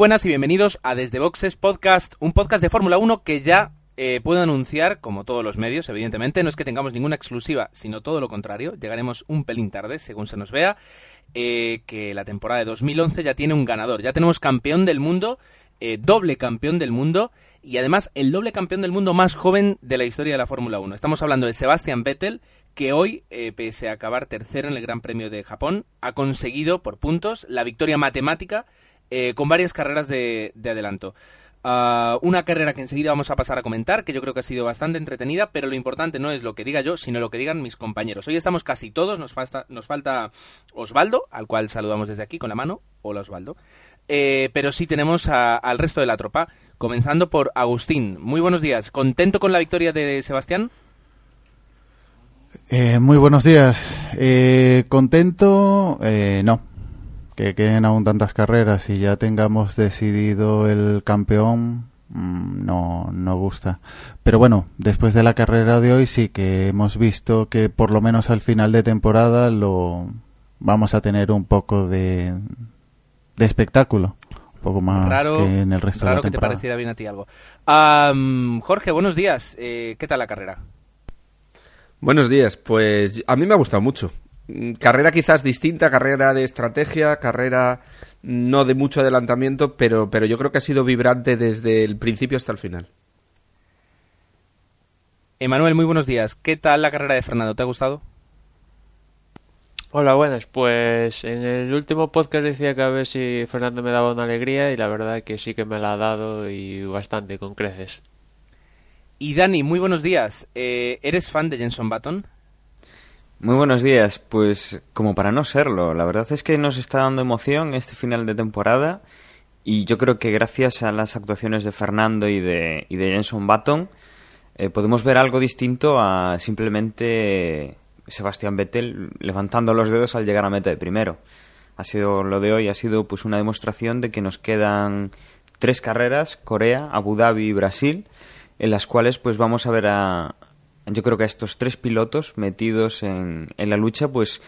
buenas y bienvenidos a Desde Boxes Podcast, un podcast de Fórmula 1 que ya eh, puedo anunciar, como todos los medios, evidentemente, no es que tengamos ninguna exclusiva, sino todo lo contrario, llegaremos un pelín tarde, según se nos vea, eh, que la temporada de 2011 ya tiene un ganador, ya tenemos campeón del mundo, eh, doble campeón del mundo, y además el doble campeón del mundo más joven de la historia de la Fórmula 1. Estamos hablando de Sebastian Vettel, que hoy, pese a acabar tercero en el Gran Premio de Japón, ha conseguido por puntos la victoria matemática eh, con varias carreras de, adelanto. Ah, una carrera que enseguida vamos a pasar a comentar, que yo creo que ha sido bastante entretenida, pero lo importante no es lo que diga yo, sino lo que digan mis compañeros. Hoy estamos casi todos, nos falta, nos falta Osvaldo, al cual saludamos desde aquí con la mano. Hola Osvaldo. Eh, pero sí tenemos al resto de la tropa, comenzando por Agustín. Muy buenos días. ¿Contento con la victoria de Sebastián? Eh, muy buenos días. contento, no que queden aún tantas carreras y ya tengamos decidido el campeón, mm, no, no gusta. Pero bueno, después de la carrera de hoy sí que hemos visto que por lo menos al final de temporada lo vamos a tener un poco de, de espectáculo. Un poco más que en el resto de la temporada. que te pareciera bien a ti algo. Jorge, buenos días. Eh, ¿Qué tal la carrera? Buenos días. Pues a mí me ha gustado mucho. Mm, carrera quizás distinta, carrera de estrategia, carrera no de mucho adelantamiento, pero, pero yo creo que ha sido vibrante desde el principio hasta el final. Emanuel, muy buenos días. ¿Qué tal la carrera de Fernando? ¿Te ha gustado? Hola, buenas. Pues en el último podcast decía que a ver si Fernando me daba una alegría y la verdad que sí que me la ha dado y bastante, con creces. Y Dani, muy buenos días. Eh, ¿Eres fan de Jenson Button? Muy buenos días, pues como para no serlo, la verdad es que nos está dando emoción este final de temporada y yo creo que gracias a las actuaciones de Fernando y de, y de Jenson Button eh, podemos ver algo distinto a simplemente Sebastián Vettel levantando los dedos al llegar a meta de primero. Ha sido lo de hoy, ha sido pues una demostración de que nos quedan tres carreras, Corea, Abu Dhabi y Brasil, en las cuales pues vamos a ver a, yo creo que a estos tres pilotos metidos en, en la lucha, pues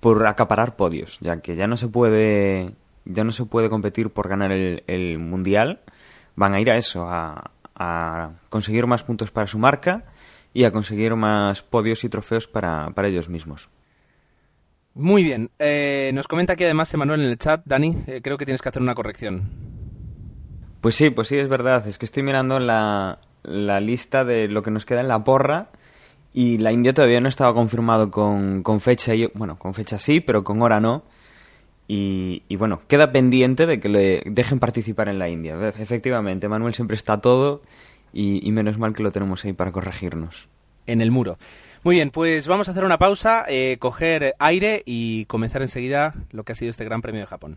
por acaparar podios, ya que ya no se puede ya no se puede competir por ganar el, mundial, van a ir a eso, a, conseguir más puntos para su marca y a conseguir más podios y trofeos para, ellos mismos. Muy bien, eh, nos comenta aquí además Emanuel en el chat, Dani, eh, creo que tienes que hacer una corrección. Pues sí, pues sí, es verdad, es que estoy mirando la, la lista de lo que nos queda en la porra y la India todavía no estaba confirmado con, con fecha, y, bueno, con fecha sí, pero con hora no. Y, bueno, queda pendiente de que le dejen participar en la India. Efectivamente, Manuel siempre está todo y, menos mal que lo tenemos ahí para corregirnos. En el muro. Muy bien, pues vamos a hacer una pausa, eh, coger aire y comenzar enseguida lo que ha sido este Gran Premio de Japón.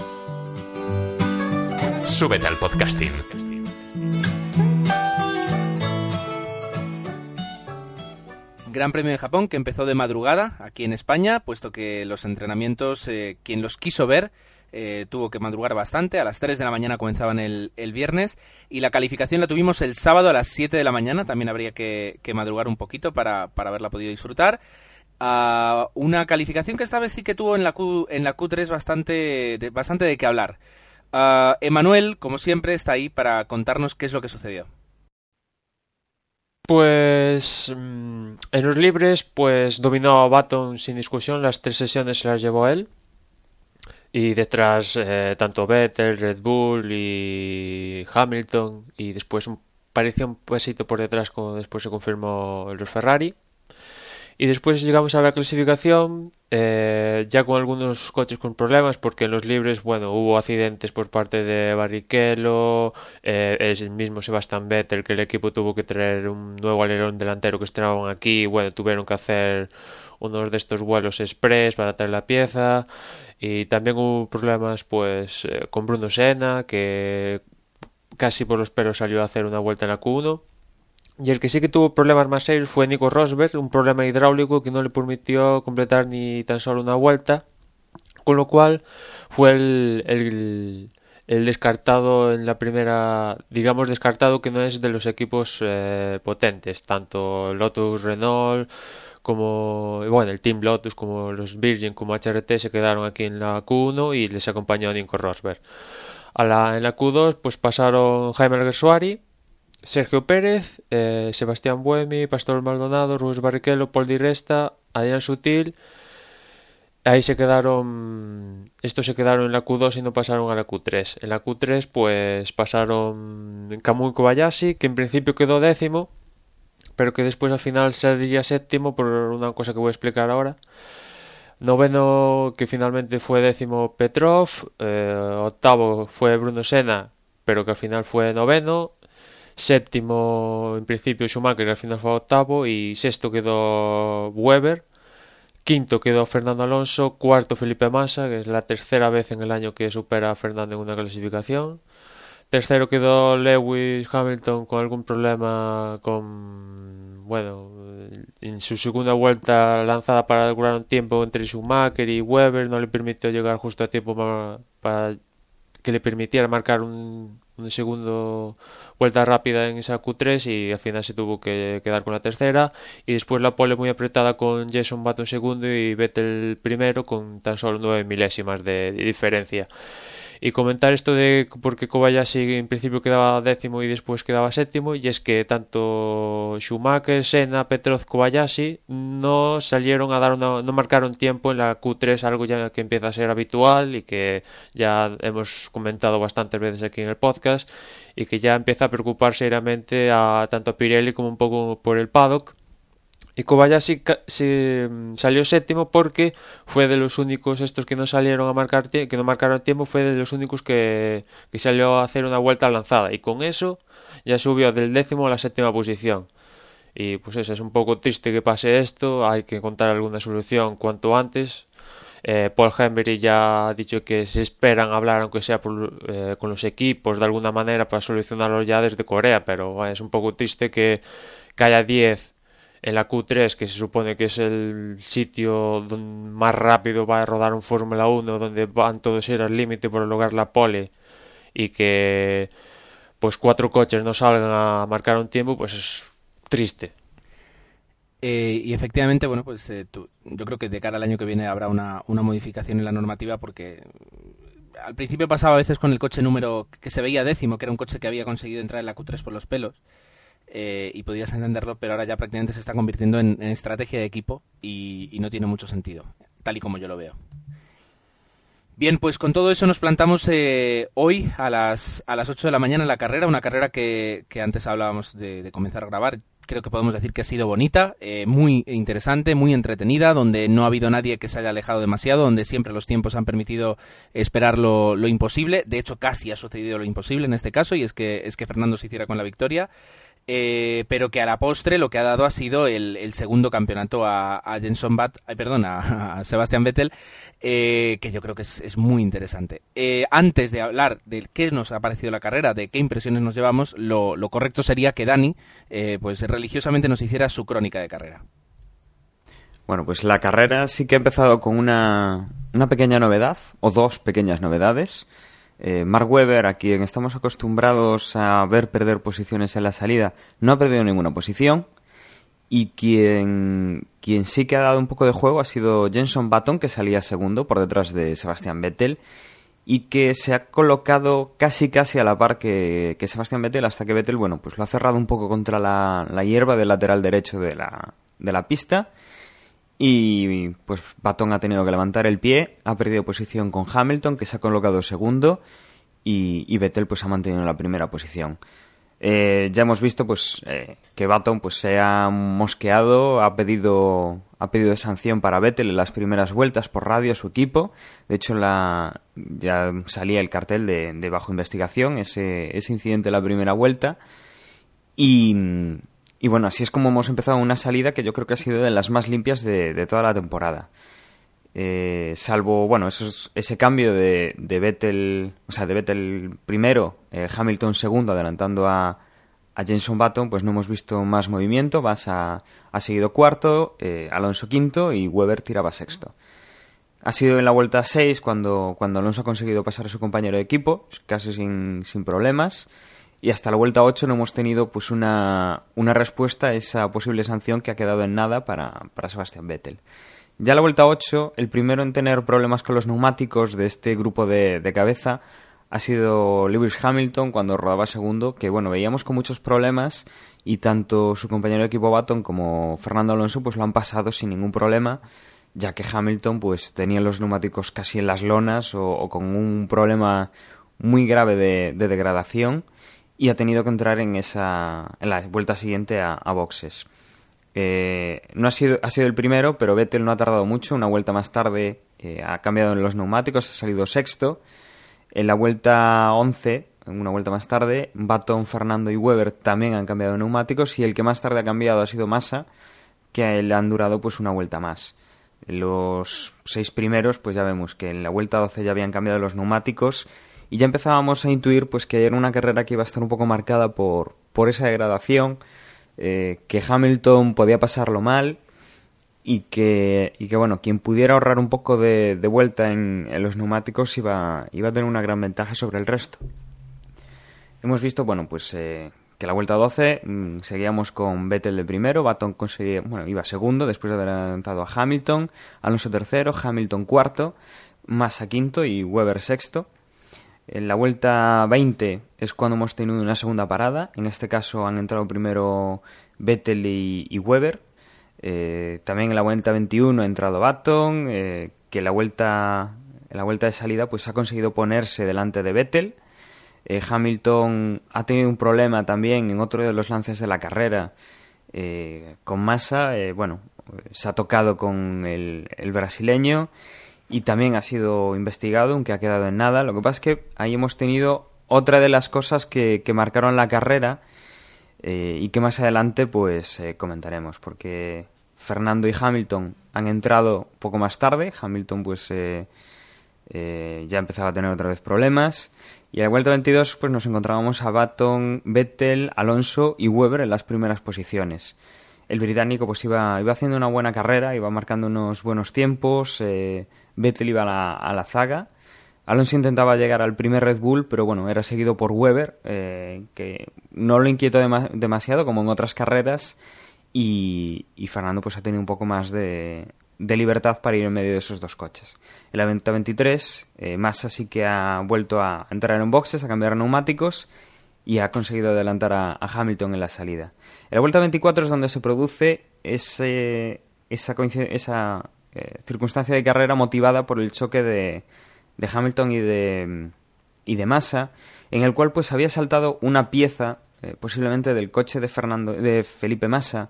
Súbete al podcasting. Gran Premio de Japón que empezó de madrugada aquí en España, puesto que los entrenamientos, eh, quien los quiso ver, eh, tuvo que madrugar bastante. A las 3 de la mañana comenzaban el, el, viernes y la calificación la tuvimos el sábado a las 7 de la mañana. También habría que, que madrugar un poquito para, para haberla podido disfrutar. Uh, una calificación que esta vez sí que tuvo en la, Q, en la Q3 bastante de, bastante de qué hablar. Uh, Emanuel, como siempre, está ahí para contarnos qué es lo que sucedió. Pues en los libres, pues dominó a Baton sin discusión, las tres sesiones se las llevó él. Y detrás eh, tanto Vettel, Red Bull y Hamilton. Y después parecía un pasito por detrás como después se confirmó los Ferrari. Y después llegamos a la clasificación, eh, ya con algunos coches con problemas, porque en los libres, bueno, hubo accidentes por parte de Barrichello, eh, es el mismo Sebastian Vettel, que el equipo tuvo que traer un nuevo alerón delantero que estrenaban aquí, bueno, tuvieron que hacer unos de estos vuelos express para traer la pieza, y también hubo problemas, pues, eh, con Bruno Senna, que casi por los pelos salió a hacer una vuelta en la Q1. Y el que sí que tuvo problemas más serios fue Nico Rosberg, un problema hidráulico que no le permitió completar ni tan solo una vuelta, con lo cual fue el, el, descartado en la primera, digamos descartado que no es de los equipos eh, potentes, tanto Lotus Renault como bueno el Team Lotus como los Virgin como HRT se quedaron aquí en la Q1 y les acompañó Nico Rosberg. A la, en la Q2 pues pasaron Jaime Alguersuari Sergio Pérez, eh, Sebastián Buemi, Pastor Maldonado, Rubens Barrichello, Paul Di Resta, Adrián Sutil. Ahí se quedaron, estos se quedaron en la Q2 y no pasaron a la Q3. En la Q3 pues pasaron Kamui Kobayashi, que en principio quedó décimo, pero que después al final se diría séptimo por una cosa que voy a explicar ahora. Noveno, que finalmente fue décimo Petrov. Eh, octavo fue Bruno Sena, pero que al final fue noveno. Séptimo, en principio, Schumacher, al final fue octavo. Y sexto quedó Weber. Quinto quedó Fernando Alonso. Cuarto, Felipe Massa, que es la tercera vez en el año que supera a Fernando en una clasificación. Tercero quedó Lewis Hamilton con algún problema con. Bueno, en su segunda vuelta lanzada para durar un tiempo entre Schumacher y Weber no le permitió llegar justo a tiempo para que le permitiera marcar un, un segundo vuelta rápida en esa Q3 y al final se tuvo que quedar con la tercera. Y después la pole muy apretada con Jason Button segundo y Vettel primero con tan solo nueve milésimas de, de diferencia y comentar esto de por qué Kobayashi en principio quedaba décimo y después quedaba séptimo y es que tanto Schumacher, Senna, Petrov, Kobayashi no salieron a dar una, no marcaron tiempo en la Q3 algo ya que empieza a ser habitual y que ya hemos comentado bastantes veces aquí en el podcast y que ya empieza a preocupar seriamente a tanto a Pirelli como un poco por el paddock y Kobayashi se salió séptimo porque fue de los únicos estos que no salieron a marcar que no marcaron tiempo fue de los únicos que, que salió a hacer una vuelta lanzada. Y con eso ya subió del décimo a la séptima posición. Y pues eso es un poco triste que pase esto. Hay que encontrar alguna solución cuanto antes. Eh, Paul Henry ya ha dicho que se esperan hablar aunque sea por, eh, con los equipos de alguna manera para solucionarlo ya desde Corea pero es un poco triste que, que haya 10 en la Q3, que se supone que es el sitio donde más rápido va a rodar un Fórmula 1, donde van todos ir al límite por lograr la pole, y que pues cuatro coches no salgan a marcar un tiempo, pues es triste. Eh, y efectivamente, bueno, pues eh, yo creo que de cara al año que viene habrá una, una modificación en la normativa porque al principio pasaba a veces con el coche número que se veía décimo, que era un coche que había conseguido entrar en la Q3 por los pelos eh, y podías entenderlo, pero ahora ya prácticamente se está convirtiendo en, estrategia de equipo y, no tiene mucho sentido, tal y como yo lo veo. Bien, pues con todo eso nos plantamos eh, hoy a las, a las 8 de la mañana en la carrera, una carrera que, que antes hablábamos de, de, comenzar a grabar. Creo que podemos decir que ha sido bonita, eh, muy interesante, muy entretenida, donde no ha habido nadie que se haya alejado demasiado, donde siempre los tiempos han permitido esperar lo, lo imposible. De hecho, casi ha sucedido lo imposible en este caso, y es que, es que Fernando se hiciera con la victoria. Eh, pero que a la postre lo que ha dado ha sido el, segundo campeonato a, a Jenson Bat, perdón, a, Vettel, eh, que yo creo que es, muy interesante. Eh, antes de hablar de qué nos ha parecido la carrera, de qué impresiones nos llevamos, lo, lo correcto sería que Dani, pues religiosamente nos hiciera su crónica de carrera. Bueno, pues la carrera sí que ha empezado con una, una pequeña novedad, o dos pequeñas novedades. Eh, Mark Webber, a quien estamos acostumbrados a ver perder posiciones en la salida, no ha perdido ninguna posición. Y quien, quien sí que ha dado un poco de juego ha sido Jenson Button, que salía segundo por detrás de Sebastian Vettel y que se ha colocado casi casi a la par que, que Sebastian Vettel hasta que Vettel, bueno, pues lo ha cerrado un poco contra la, la hierba del lateral derecho de la, de la pista y pues Baton ha tenido que levantar el pie, ha perdido posición con Hamilton, que se ha colocado segundo, y, y Vettel pues ha mantenido la primera posición. Eh, ya hemos visto pues eh, que Baton pues se ha mosqueado, ha pedido ha pedido sanción para Vettel en las primeras vueltas por radio a su equipo. De hecho la ya salía el cartel de, bajo investigación ese, ese incidente en la primera vuelta y, y bueno, así es como hemos empezado una salida que yo creo que ha sido de las más limpias de, de toda la temporada. Eh, salvo, bueno, esos- ese cambio de, de Vettel, o sea, de Vettel primero, eh, Hamilton segundo, adelantando a, a Jenson Button, pues no hemos visto más movimiento. Vas ha seguido cuarto, eh, Alonso quinto y Weber tiraba sexto. Ha sido en la vuelta 6 cuando, cuando Alonso ha conseguido pasar a su compañero de equipo, casi sin, sin problemas. Y hasta la vuelta 8 no hemos tenido pues una, una respuesta a esa posible sanción que ha quedado en nada para, para Sebastian Vettel. Ya la vuelta 8, el primero en tener problemas con los neumáticos de este grupo de, de cabeza ha sido Lewis Hamilton cuando rodaba segundo, que bueno, veíamos con muchos problemas y tanto su compañero de equipo Baton como Fernando Alonso pues lo han pasado sin ningún problema, ya que Hamilton pues tenía los neumáticos casi en las lonas o, o con un problema muy grave de, de degradación y ha tenido que entrar en esa en la vuelta siguiente a, a boxes. Eh, no ha sido, ha sido el primero, pero Vettel no ha tardado mucho. Una vuelta más tarde eh, ha cambiado en los neumáticos, ha salido sexto. En la vuelta 11, una vuelta más tarde, Baton, Fernando y Weber también han cambiado neumáticos y el que más tarde ha cambiado ha sido Massa, que le han durado pues una vuelta más. Los seis primeros, pues ya vemos que en la vuelta 12 ya habían cambiado los neumáticos y ya empezábamos a intuir pues que era una carrera que iba a estar un poco marcada por, por esa degradación, eh, que Hamilton podía pasarlo mal y que, y que bueno, quien pudiera ahorrar un poco de, vuelta en, los neumáticos iba, iba a tener una gran ventaja sobre el resto. Hemos visto, bueno, pues eh, que la vuelta 12 mm, seguíamos con Vettel de primero, Baton conseguía, bueno, iba segundo después de haber adelantado a Hamilton, Alonso tercero, Hamilton cuarto, Massa quinto y Weber sexto. En la vuelta 20 es cuando hemos tenido una segunda parada. En este caso han entrado primero Vettel y, Weber. Eh, también en la vuelta 21 ha entrado Baton, eh, que en la vuelta, en la vuelta de salida pues ha conseguido ponerse delante de Vettel. Eh, Hamilton ha tenido un problema también en otro de los lances de la carrera eh, con Massa. bueno, se ha tocado con el brasileño y también ha sido investigado, aunque ha quedado en nada. Lo que pasa es que ahí hemos tenido otra de las cosas que, que marcaron la carrera eh, y que más adelante pues eh, comentaremos, porque Fernando y Hamilton han entrado poco más tarde. Hamilton pues eh, eh, ya empezaba a tener otra vez problemas. Y a la vuelta 22 pues nos encontrábamos a Baton, Vettel, Alonso y Weber en las primeras posiciones. El británico pues iba, iba haciendo una buena carrera, iba marcando unos buenos tiempos, Vettel iba a la, zaga. Alonso intentaba llegar al primer Red Bull, pero bueno, era seguido por Weber, eh, que no lo inquietó dema- demasiado como en otras carreras, y, Fernando pues ha tenido un poco más de, de libertad para ir en medio de esos dos coches. En la vuelta 23, eh, Massa sí que ha vuelto a entrar en boxes, a cambiar neumáticos y ha conseguido adelantar a, Hamilton en la salida. En la vuelta 24 es donde se produce ese, esa, esa eh, circunstancia de carrera motivada por el choque de, de Hamilton y de, y de Massa, en el cual pues había saltado una pieza, eh, posiblemente del coche de, Fernando, de Felipe Massa,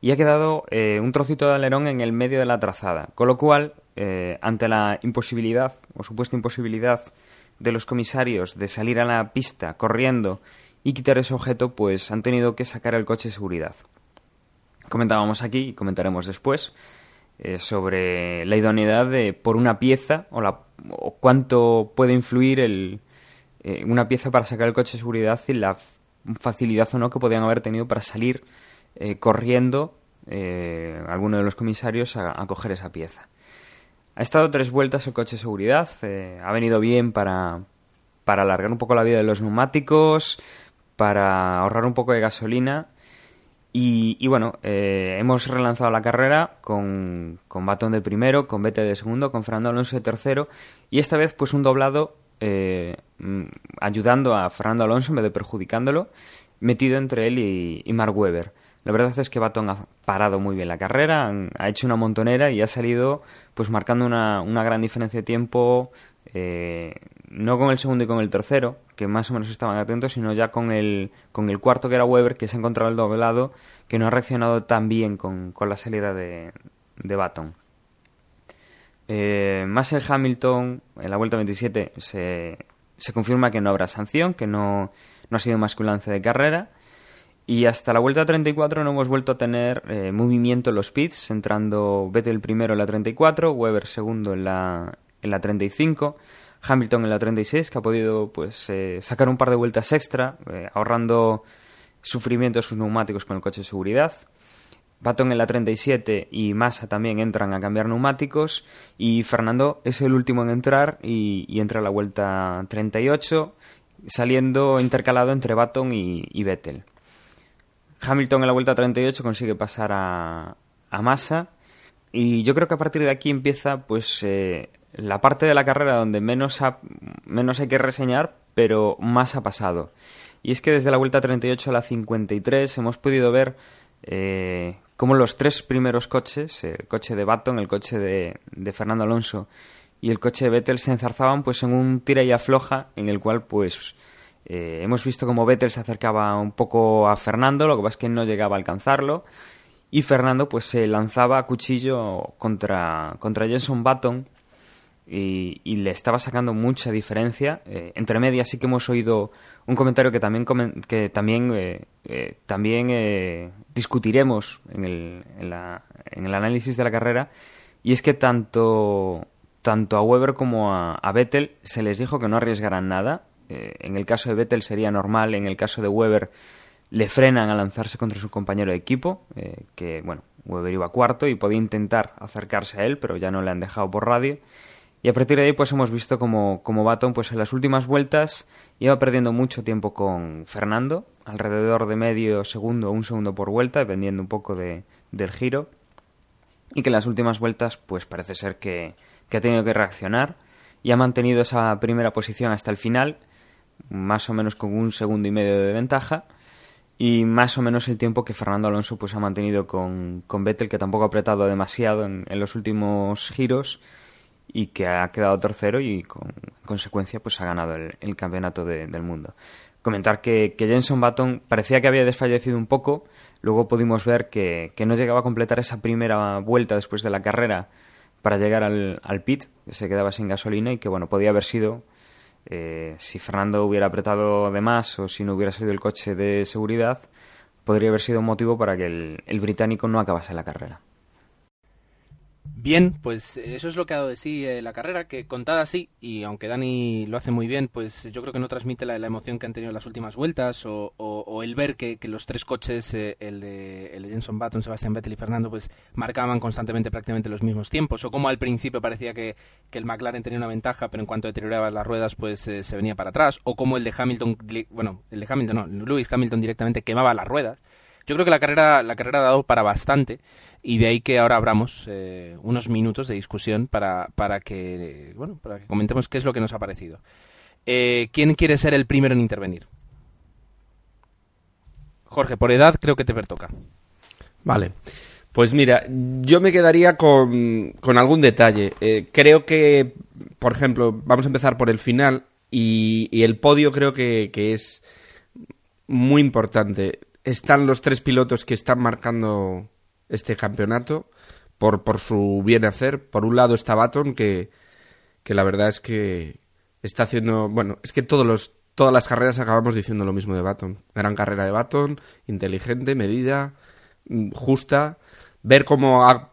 y ha quedado eh, un trocito de alerón en el medio de la trazada. Con lo cual, ante la imposibilidad, o supuesta imposibilidad, de los comisarios de salir a la pista corriendo y quitar ese objeto, pues han tenido que sacar el coche de seguridad. Comentábamos aquí y comentaremos después eh, sobre la idoneidad de por una pieza o, la, o cuánto puede influir el, eh, una pieza para sacar el coche de seguridad y la facilidad o no que podían haber tenido para salir eh, corriendo alguno de los comisarios a, a, coger esa pieza. Ha estado tres vueltas el coche de seguridad, ha venido bien para, para alargar un poco la vida de los neumáticos, para ahorrar un poco de gasolina y, bueno, eh, hemos relanzado la carrera con, con Batón de primero, con Vettel de segundo, con Fernando Alonso de tercero y esta vez pues un doblado eh, ayudando a Fernando Alonso en vez de perjudicándolo, metido entre él y, Mark Webber. La verdad es que Baton ha parado muy bien la carrera, ha hecho una montonera y ha salido pues marcando una, una gran diferencia de tiempo, eh, no con el segundo y con el tercero, que más o menos estaban atentos, sino ya con el, con el cuarto que era Weber, que se ha encontrado el doblado, que no ha reaccionado tan bien con, con la salida de, de Baton. Eh, más el Hamilton, en la vuelta 27, se, se confirma que no habrá sanción, que no, no ha sido más que un lance de carrera. Y hasta la vuelta 34 no hemos vuelto a tener eh, movimiento en los pits, entrando Vettel primero en la 34, Weber segundo en la, en la 35, Hamilton en la 36, que ha podido pues eh, sacar un par de vueltas extra, eh, ahorrando sufrimiento a sus neumáticos con el coche de seguridad. Baton en la 37 y Massa también entran a cambiar neumáticos y Fernando es el último en entrar y, entra a la vuelta 38, saliendo intercalado entre Baton y, Vettel. Hamilton en la vuelta 38 consigue pasar a, a Massa y yo creo que a partir de aquí empieza pues eh, la parte de la carrera donde menos, ha, menos hay que reseñar pero más ha pasado y es que desde la vuelta 38 a la 53 hemos podido ver eh, cómo los tres primeros coches el coche de Baton, el coche de, de Fernando Alonso y el coche de Vettel se enzarzaban pues en un tira y afloja en el cual pues eh, hemos visto como Vettel se acercaba un poco a Fernando, lo que pasa es que no llegaba a alcanzarlo. Y Fernando pues se lanzaba a cuchillo contra, contra Jenson Button y, le estaba sacando mucha diferencia. Eh, entre medias sí que hemos oído un comentario que también, que también, eh, eh, también eh, discutiremos en el, en, la, en el análisis de la carrera. Y es que tanto, tanto a Weber como a, a Vettel se les dijo que no arriesgaran nada en el caso de Vettel sería normal, en el caso de Weber le frenan a lanzarse contra su compañero de equipo, que bueno, Weber iba cuarto y podía intentar acercarse a él, pero ya no le han dejado por radio. Y a partir de ahí pues hemos visto como, como Baton pues en las últimas vueltas iba perdiendo mucho tiempo con Fernando, alrededor de medio segundo o un segundo por vuelta, dependiendo un poco de, del giro. Y que en las últimas vueltas pues parece ser que, que ha tenido que reaccionar y ha mantenido esa primera posición hasta el final más o menos con un segundo y medio de ventaja y más o menos el tiempo que Fernando Alonso pues ha mantenido con, con Vettel que tampoco ha apretado demasiado en, en, los últimos giros y que ha quedado tercero y con consecuencia pues ha ganado el, campeonato de, del mundo comentar que, que, Jenson Button parecía que había desfallecido un poco luego pudimos ver que, que, no llegaba a completar esa primera vuelta después de la carrera para llegar al, pit que se quedaba sin gasolina y que bueno podía haber sido eh, si Fernando hubiera apretado de más o si no hubiera salido el coche de seguridad, podría haber sido un motivo para que el británico no acabase la carrera. Bien, pues eso es lo que ha dado de sí eh, la carrera, que contada así, y aunque Dani lo hace muy bien, pues yo creo que no transmite la, emoción que han tenido las últimas vueltas, o, o, o el ver que, que, los tres coches, eh, el, de, el de Jenson Button, Sebastián Vettel y Fernando, pues marcaban constantemente prácticamente los mismos tiempos, o como al principio parecía que, que el McLaren tenía una ventaja, pero en cuanto deterioraba las ruedas, pues eh, se venía para atrás, o como el de Hamilton, bueno, el de Hamilton no, Lewis Hamilton directamente quemaba las ruedas. Yo creo que la carrera, la carrera ha dado para bastante y de ahí que ahora abramos eh, unos minutos de discusión para, para, que, bueno, para que comentemos qué es lo que nos ha parecido. Eh, ¿Quién quiere ser el primero en intervenir? Jorge, por edad creo que te pertoca. Vale. Pues mira, yo me quedaría con, con algún detalle. Eh, creo que, por ejemplo, vamos a empezar por el final y, y el podio creo que, que es muy importante están los tres pilotos que están marcando este campeonato por, por su bien hacer. Por un lado está Baton, que, que la verdad es que está haciendo. Bueno, es que todos los todas las carreras acabamos diciendo lo mismo de Baton. Gran carrera de Baton, inteligente, medida, mm, justa. Ver cómo ha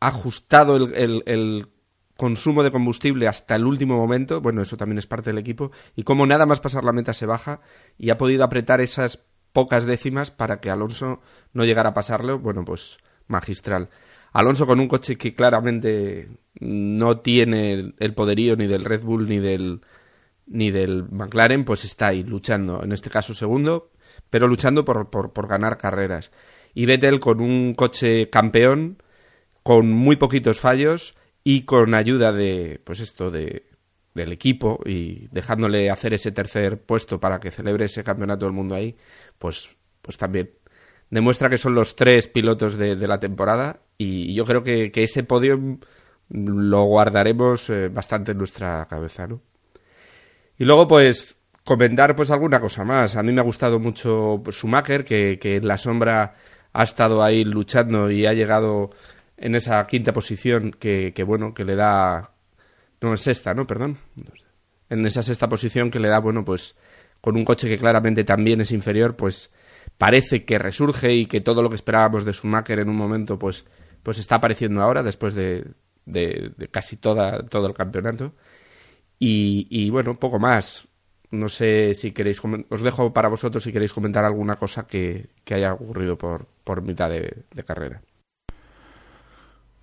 ajustado el, el, consumo de combustible hasta el último momento, bueno, eso también es parte del equipo, y cómo nada más pasar la meta se baja y ha podido apretar esas pocas décimas para que Alonso no llegara a pasarlo, bueno, pues magistral. Alonso con un coche que claramente no tiene el poderío ni del Red Bull ni del ni del McLaren, pues está ahí luchando, en este caso segundo, pero luchando por, por, por ganar carreras. Y Vettel con un coche campeón, con muy poquitos fallos y con ayuda de, pues esto, de, del equipo y dejándole hacer ese tercer puesto para que celebre ese campeonato del mundo ahí, pues, pues también demuestra que son los tres pilotos de, la temporada y yo creo que, ese podio lo guardaremos eh, bastante en nuestra cabeza, ¿no? Y luego, pues, comentar pues alguna cosa más. A mí me ha gustado mucho Schumacher, que, en la sombra ha estado ahí luchando y ha llegado en esa quinta posición que bueno, que le da... No, en sexta, ¿no? Perdón. En esa sexta posición que le da, bueno, pues con un coche que claramente también es inferior, pues parece que resurge y que todo lo que esperábamos de Schumacher en un momento, pues, pues está apareciendo ahora, después de, de, casi toda, todo el campeonato. Y, bueno, poco más. No sé si queréis, os dejo para vosotros si queréis comentar alguna cosa que, haya ocurrido por, por mitad de, carrera.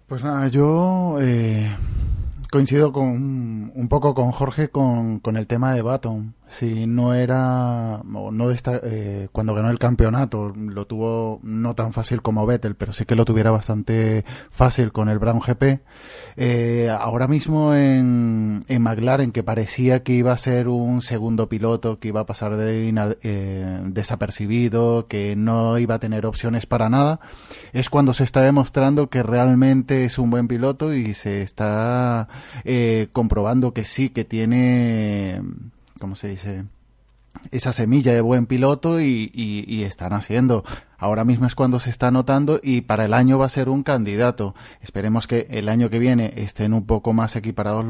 Pues nada, yo eh, coincido con un poco con Jorge con, con el tema de Baton. Si no era, no está, eh, cuando ganó el campeonato, lo tuvo no tan fácil como Vettel, pero sí que lo tuviera bastante fácil con el Brown GP. Eh, ahora mismo en, en McLaren, que parecía que iba a ser un segundo piloto, que iba a pasar de eh, desapercibido, que no iba a tener opciones para nada, es cuando se está demostrando que realmente es un buen piloto y se está eh, comprobando que sí, que tiene ¿cómo se dice? esa semilla de buen piloto y, están haciendo. Ahora mismo es cuando se está notando y para el año va a ser un candidato. Esperemos que el año que viene estén un poco más equiparados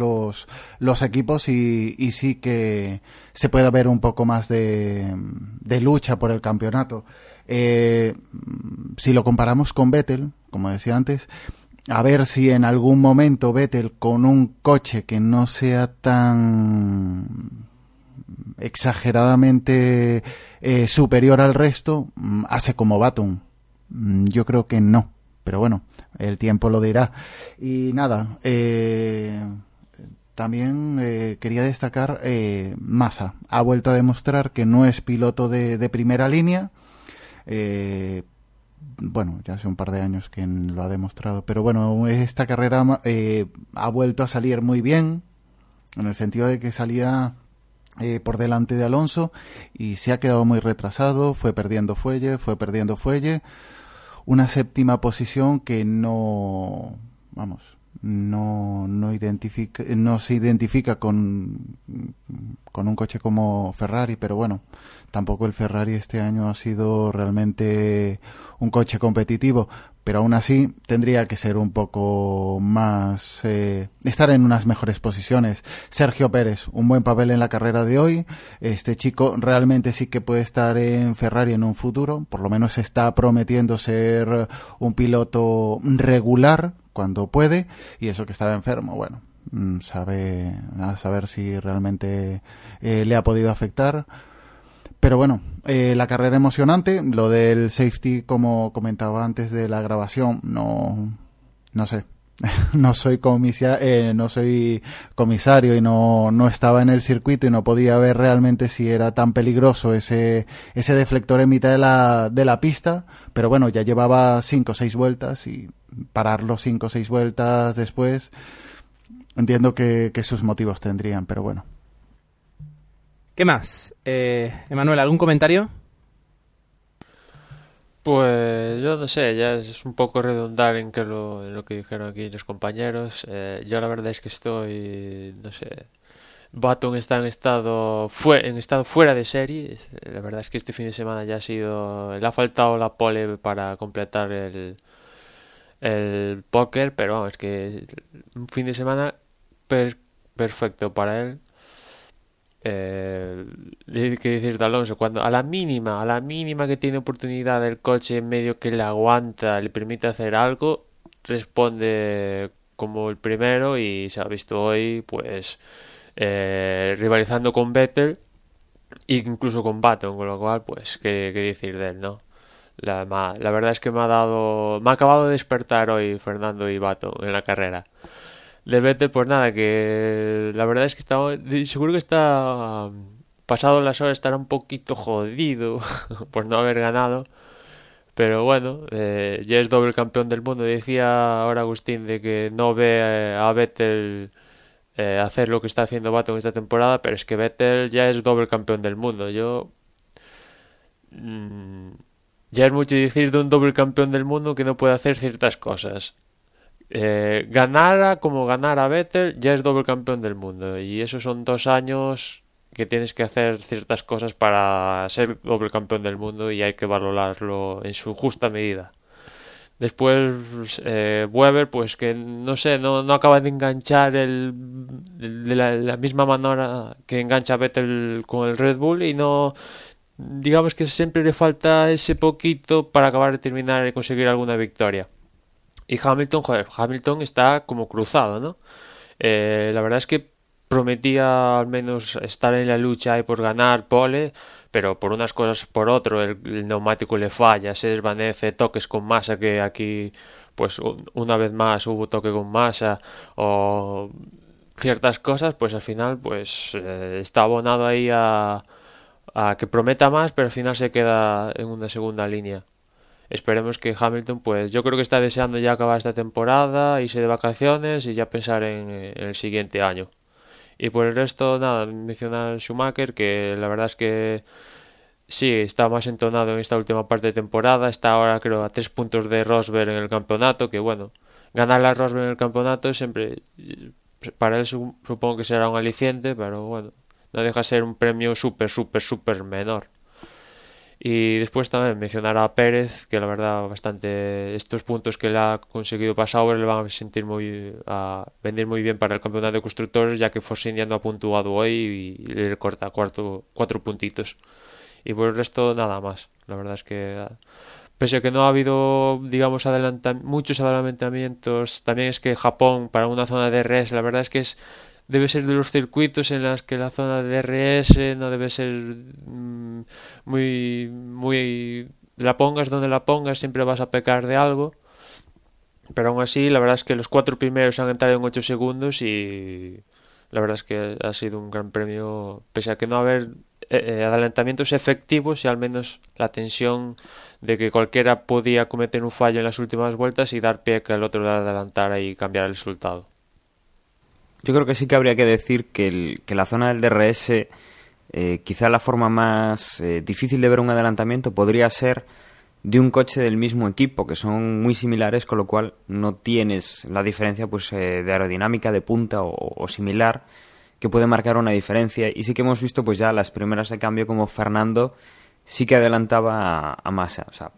los, equipos y, sí que se pueda ver un poco más de, lucha por el campeonato. Eh, si lo comparamos con Vettel, como decía antes, a ver si en algún momento Vettel con un coche que no sea tan exageradamente eh, superior al resto, mm, hace como Baton. Mm, yo creo que no, pero bueno, el tiempo lo dirá. Y nada, eh, también eh, quería destacar Massa. Ha vuelto a demostrar que no es piloto de, de primera línea. bueno, ya hace un par de años que lo ha demostrado, pero bueno, esta carrera ha vuelto a salir muy bien, en el sentido de que salía eh, por delante de Alonso y se ha quedado muy retrasado, fue perdiendo fuelle, fue perdiendo fuelle. Una séptima posición que no, vamos, no, no, identifica, no se identifica con, con un coche como Ferrari, pero bueno, tampoco el Ferrari este año ha sido realmente un coche competitivo pero aún así tendría que ser un poco más eh, estar en unas mejores posiciones. Sergio Pérez, un buen papel en la carrera de hoy. Este chico realmente sí que puede estar en Ferrari en un futuro, por lo menos está prometiendo ser un piloto regular cuando puede y eso que estaba enfermo, bueno, mm, sabe a saber si realmente eh, le ha podido afectar pero bueno, eh, la carrera emocionante, lo del safety, como comentaba antes de la grabación, no, no sé. no soy comisia, eh, no soy comisario y no, no estaba en el circuito y no podía ver realmente si era tan peligroso ese, ese deflector en mitad de la, de la pista, pero bueno, ya llevaba cinco o seis vueltas y pararlo cinco o seis vueltas después, entiendo que, que sus motivos tendrían, pero bueno. ¿Qué más? Eh, Emanuel, ¿algún comentario? Pues yo no sé, ya es un poco redundar en, que lo, en lo que dijeron aquí los compañeros. Eh, yo la verdad es que estoy, no sé, Baton está en estado, fue, en estado fuera de serie. La verdad es que este fin de semana ya ha sido, le ha faltado la pole para completar el, el póker, pero vamos, es que un fin de semana perfecto para él eh, que decir de Alonso, cuando a la mínima, a la mínima que tiene oportunidad el coche en medio que le aguanta, le permite hacer algo, responde como el primero y se ha visto hoy, pues, eh, rivalizando con Vettel e incluso con Baton, con lo cual, pues, qué, qué decir de él, ¿no? La, la, verdad es que me ha dado, me ha acabado de despertar hoy Fernando y Baton en la carrera de Vettel, pues nada, que la verdad es que está, seguro que está pasado las horas, estará un poquito jodido por no haber ganado. Pero bueno, eh, ya es doble campeón del mundo. Decía ahora Agustín de que no ve a Vettel eh, hacer lo que está haciendo Baton esta temporada, pero es que Vettel ya es doble campeón del mundo. Yo. Mm, ya es mucho decir de un doble campeón del mundo que no puede hacer ciertas cosas eh, ganara como ganara Vettel, ya es doble campeón del mundo. Y esos son dos años que tienes que hacer ciertas cosas para ser doble campeón del mundo y hay que valorarlo en su justa medida. Después eh, Weber, pues que no sé, no, no acaba de enganchar el, de la, misma manera que engancha Vettel con el Red Bull y no, digamos que siempre le falta ese poquito para acabar de terminar y conseguir alguna victoria. Y Hamilton, joder, Hamilton está como cruzado, ¿no? Eh, la verdad es que prometía al menos estar en la lucha y por ganar pole, pero por unas cosas por otro, el, neumático le falla, se desvanece, toques con masa que aquí, pues una vez más hubo toque con masa o ciertas cosas, pues al final pues eh, está abonado ahí a, a que prometa más, pero al final se queda en una segunda línea esperemos que Hamilton, pues yo creo que está deseando ya acabar esta temporada, irse de vacaciones y ya pensar en, el siguiente año. Y por el resto, nada, mencionar Schumacher, que la verdad es que sí, está más entonado en esta última parte de temporada, está ahora creo a tres puntos de Rosberg en el campeonato, que bueno, ganar a Rosberg en el campeonato siempre, para él supongo que será un aliciente, pero bueno, no deja de ser un premio súper, súper, súper menor. Y después también mencionar a Pérez, que la verdad bastante estos puntos que le ha conseguido Pasauer le van a sentir muy a venir muy bien para el campeonato de constructores, ya que Force India no ha puntuado hoy y le recorta cuarto, cuatro puntitos. Y por el resto nada más. La verdad es que pese a que no ha habido digamos muchos adelantamientos, también es que Japón para una zona de res, la verdad es que es debe ser de los circuitos en las que la zona de DRS no debe ser mm, muy muy la pongas donde la pongas siempre vas a pecar de algo. Pero aún así la verdad es que los cuatro primeros han entrado en 8 segundos y la verdad es que ha sido un gran premio pese a que no haber eh, eh, adelantamientos efectivos y al menos la tensión de que cualquiera podía cometer un fallo en las últimas vueltas y dar pie que el otro le adelantara y cambiar el resultado yo creo que sí que habría que decir que, la zona del DRS, eh, quizá la forma más eh, difícil de ver un adelantamiento podría ser de un coche del mismo equipo, que son muy similares, con lo cual no tienes la diferencia pues, eh, de aerodinámica, de punta o, similar, que puede marcar una diferencia. Y sí que hemos visto pues ya las primeras de cambio como Fernando sí que adelantaba a, a Massa. O sea,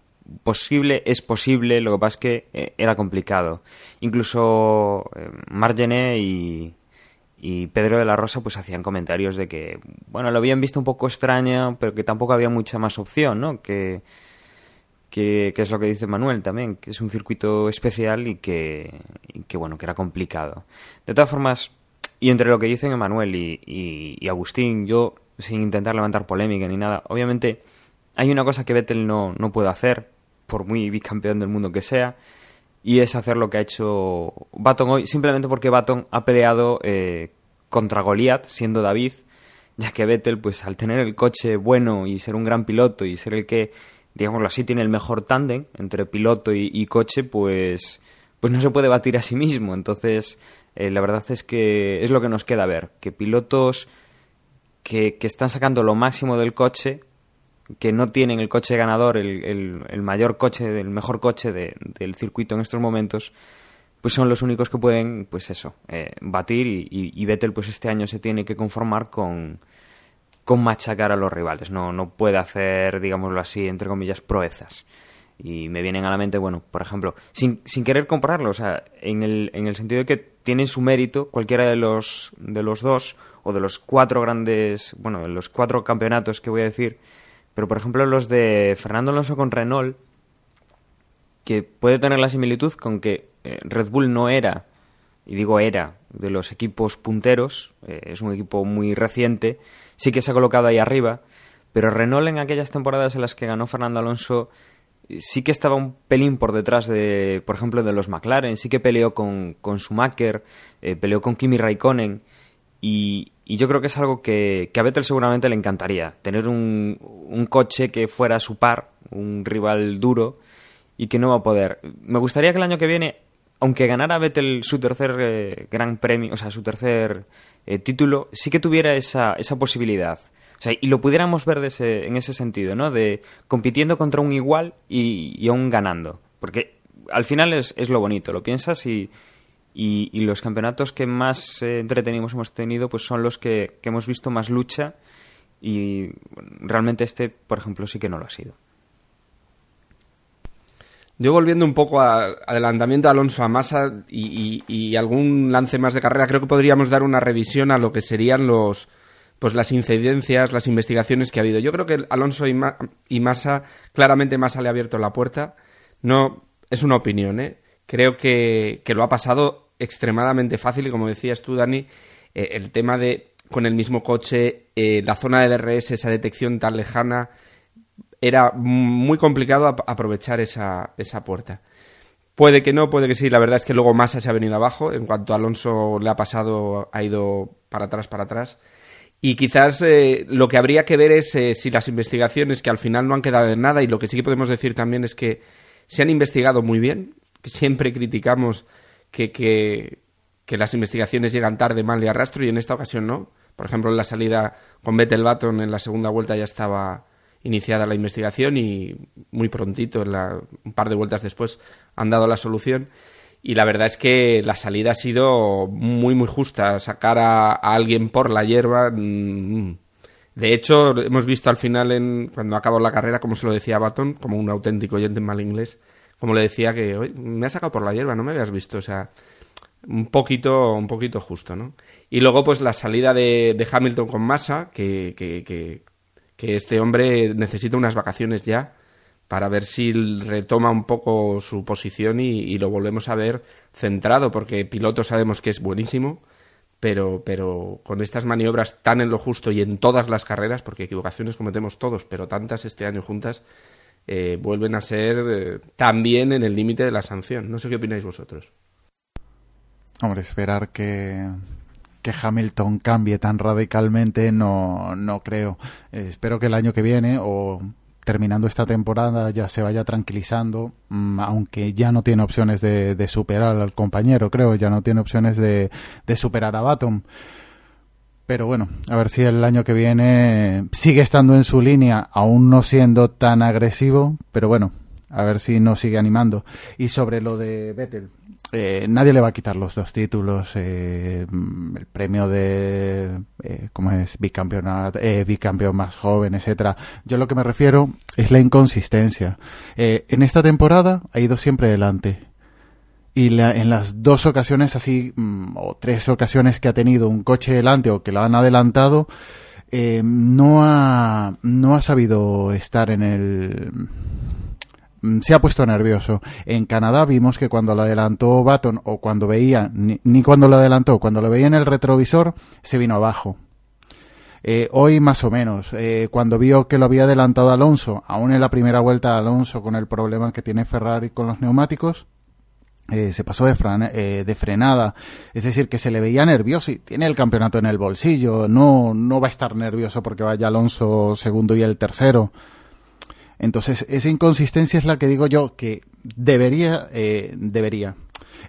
posible es posible, lo que pasa es que era complicado. Incluso eh, Margené y, y Pedro de la Rosa pues hacían comentarios de que, bueno, lo habían visto un poco extraño, pero que tampoco había mucha más opción, ¿no? Que, que, es lo que dice Manuel también, que es un circuito especial y que, que, bueno, que era complicado. De todas formas, y entre lo que dicen Emanuel y, y Agustín, yo, sin intentar levantar polémica ni nada, obviamente hay una cosa que Vettel no, no puede hacer, por muy bicampeón del mundo que sea, y es hacer lo que ha hecho Baton hoy, simplemente porque Baton ha peleado eh, contra Goliath, siendo David, ya que Vettel, pues al tener el coche bueno y ser un gran piloto y ser el que, digámoslo así, tiene el mejor tándem entre piloto y, coche, pues, pues no se puede batir a sí mismo. Entonces, eh, la verdad es que es lo que nos queda ver, que pilotos que, que están sacando lo máximo del coche que no tienen el coche ganador, el, el, mayor coche, el mejor coche del circuito en estos momentos, pues son los únicos que pueden, pues eso, eh, batir y, y, Vettel pues este año se tiene que conformar con, con machacar a los rivales, no, no puede hacer, digámoslo así, entre comillas, proezas. Y me vienen a la mente, bueno, por ejemplo, sin, sin querer compararlo, o sea, en el, en el sentido de que tienen su mérito cualquiera de los, de los dos, o de los cuatro grandes, bueno, de los cuatro campeonatos que voy a decir, pero por ejemplo los de Fernando Alonso con Renault, que puede tener la similitud con que eh, Red Bull no era, y digo era, de los equipos punteros, eh, es un equipo muy reciente, sí que se ha colocado ahí arriba, pero Renault en aquellas temporadas en las que ganó Fernando Alonso sí que estaba un pelín por detrás de, por ejemplo, de los McLaren, sí que peleó con, con Schumacher, eh, peleó con Kimi Raikkonen y, yo creo que es algo que, a Vettel seguramente le encantaría, tener un, un coche que fuera su par, un rival duro y que no va a poder. Me gustaría que el año que viene, aunque ganara Vettel su tercer eh, gran premio, o sea, su tercer eh, título, sí que tuviera esa, esa posibilidad o sea, y lo pudiéramos ver en ese sentido, ¿no? De compitiendo contra un igual y, aún ganando. Porque al final es, es lo bonito, lo piensas y, y, los campeonatos que más eh, entretenidos hemos tenido pues son los que, hemos visto más lucha y realmente este, por ejemplo, sí que no lo ha sido. Yo volviendo un poco al adelantamiento de Alonso a Massa y, y, algún lance más de carrera, creo que podríamos dar una revisión a lo que serían los, pues las incidencias, las investigaciones que ha habido. Yo creo que Alonso y, y Massa, claramente Massa le ha abierto la puerta. No, es una opinión, ¿eh? Creo que, lo ha pasado extremadamente fácil y como decías tú, Dani, eh, el tema de con el mismo coche, eh, la zona de DRS, esa detección tan lejana, era muy complicado aprovechar esa, esa puerta. Puede que no, puede que sí. La verdad es que luego Massa se ha venido abajo. En cuanto Alonso le ha pasado, ha ido para atrás, para atrás. Y quizás eh, lo que habría que ver es si las investigaciones, que al final no han quedado en nada, y lo que sí que podemos decir también es que se han investigado muy bien, que siempre criticamos que, que, las investigaciones llegan tarde, mal y arrastro, y en esta ocasión no. Por ejemplo, en la salida con Vettel Baton en la segunda vuelta ya estaba iniciada la investigación y muy prontito, un par de vueltas después, han dado la solución. Y la verdad es que la salida ha sido muy muy justa. Sacar a, alguien por la hierba mm, de hecho hemos visto al final en cuando acabó la carrera como se lo decía Baton como un auténtico oyente en mal inglés como le decía que me ha sacado por la hierba no me habías visto o sea un poquito un poquito justo no y luego pues la salida de, Hamilton con Massa que, que, que, que este hombre necesita unas vacaciones ya para ver si retoma un poco su posición y, lo volvemos a ver centrado, porque piloto sabemos que es buenísimo, pero, pero con estas maniobras tan en lo justo y en todas las carreras, porque equivocaciones cometemos todos, pero tantas este año juntas, eh, vuelven a ser eh, también en el límite de la sanción. No sé qué opináis vosotros. Hombre, esperar que, que Hamilton cambie tan radicalmente no, no creo. Eh, espero que el año que viene o terminando esta temporada ya se vaya tranquilizando, mm, aunque ya no tiene opciones de, superar al compañero, creo, ya no tiene opciones de, superar a Baton. Pero bueno, a ver si el año que viene sigue estando en su línea, aún no siendo tan agresivo, pero bueno, a ver si no sigue animando. Y sobre lo de Vettel, eh, nadie le va a quitar los dos títulos, eh, el premio de, eh, ¿cómo es? Bicampeonato, eh, bicampeón más joven, etcétera. Yo lo que me refiero es la inconsistencia. en esta temporada ha ido siempre adelante. Y en las dos ocasiones así, mm, o tres ocasiones que ha tenido un coche delante o que lo han adelantado, no ha, no ha sabido estar en el, Mm, se ha puesto nervioso. En Canadá vimos que cuando lo adelantó Baton o cuando veía, ni, cuando lo adelantó, cuando lo veía en el retrovisor, se vino abajo. Eh, hoy más o menos, eh, cuando vio que lo había adelantado Alonso, aún en la primera vuelta Alonso con el problema que tiene Ferrari con los neumáticos, eh, se pasó de, de, frenada, es decir, que se le veía nervioso y tiene el campeonato en el bolsillo, no, no va a estar nervioso porque vaya Alonso segundo y el tercero. Entonces, esa inconsistencia es la que digo yo que debería, eh, debería.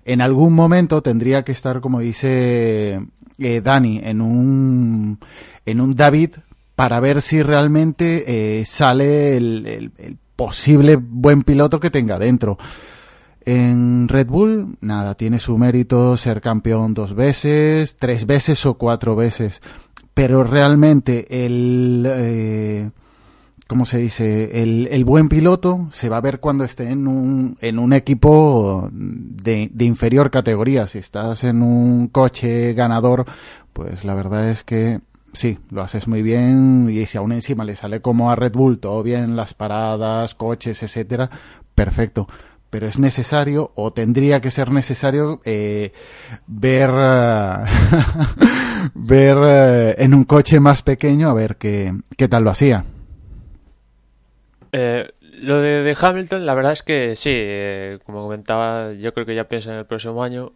En algún momento tendría que estar, como dice eh, Dani, en un, en un David para ver si realmente eh, sale el, posible buen piloto que tenga dentro. En Red Bull, nada, tiene su mérito ser campeón dos veces, tres veces o cuatro veces. Pero realmente el, ¿cómo se dice? El, el, buen piloto se va a ver cuando esté en un, en un equipo de, de, inferior categoría. Si estás en un coche ganador, pues la verdad es que sí, lo haces muy bien y si aún encima le sale como a Red Bull, todo bien, las paradas, coches, etcétera, perfecto pero es necesario o tendría que ser necesario eh, ver ver eh, en un coche más pequeño a ver qué, qué tal lo hacía. Eh, lo de, de, Hamilton, la verdad es que sí, eh, como comentaba, yo creo que ya piensa en el próximo año.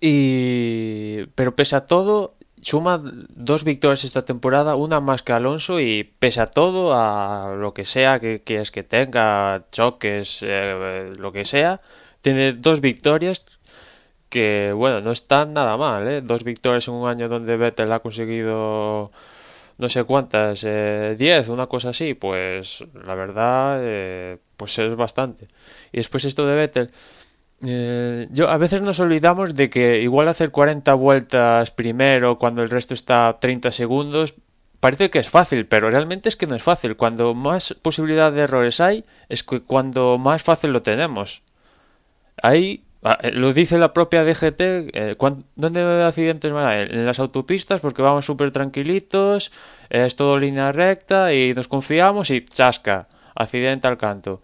Y pero pese a todo, suma dos victorias esta temporada, una más que Alonso y pese a todo, a lo que sea que quieras que tenga, choques, eh, lo que sea, tiene dos victorias que, bueno, no están nada mal, ¿eh? Dos victorias en un año donde Vettel ha conseguido no sé cuántas, eh, diez, una cosa así, pues la verdad, eh, pues es bastante. Y después esto de Vettel eh, yo a veces nos olvidamos de que igual hacer 40 vueltas primero cuando el resto está a 30 segundos parece que es fácil, pero realmente es que no es fácil. Cuando más posibilidad de errores hay, es que cuando más fácil lo tenemos. Ahí ah, eh, lo dice la propia DGT. Eh, ¿Dónde accidentes más hay? En las autopistas, porque vamos súper tranquilitos, es todo línea recta y nos confiamos y chasca, accidente al canto.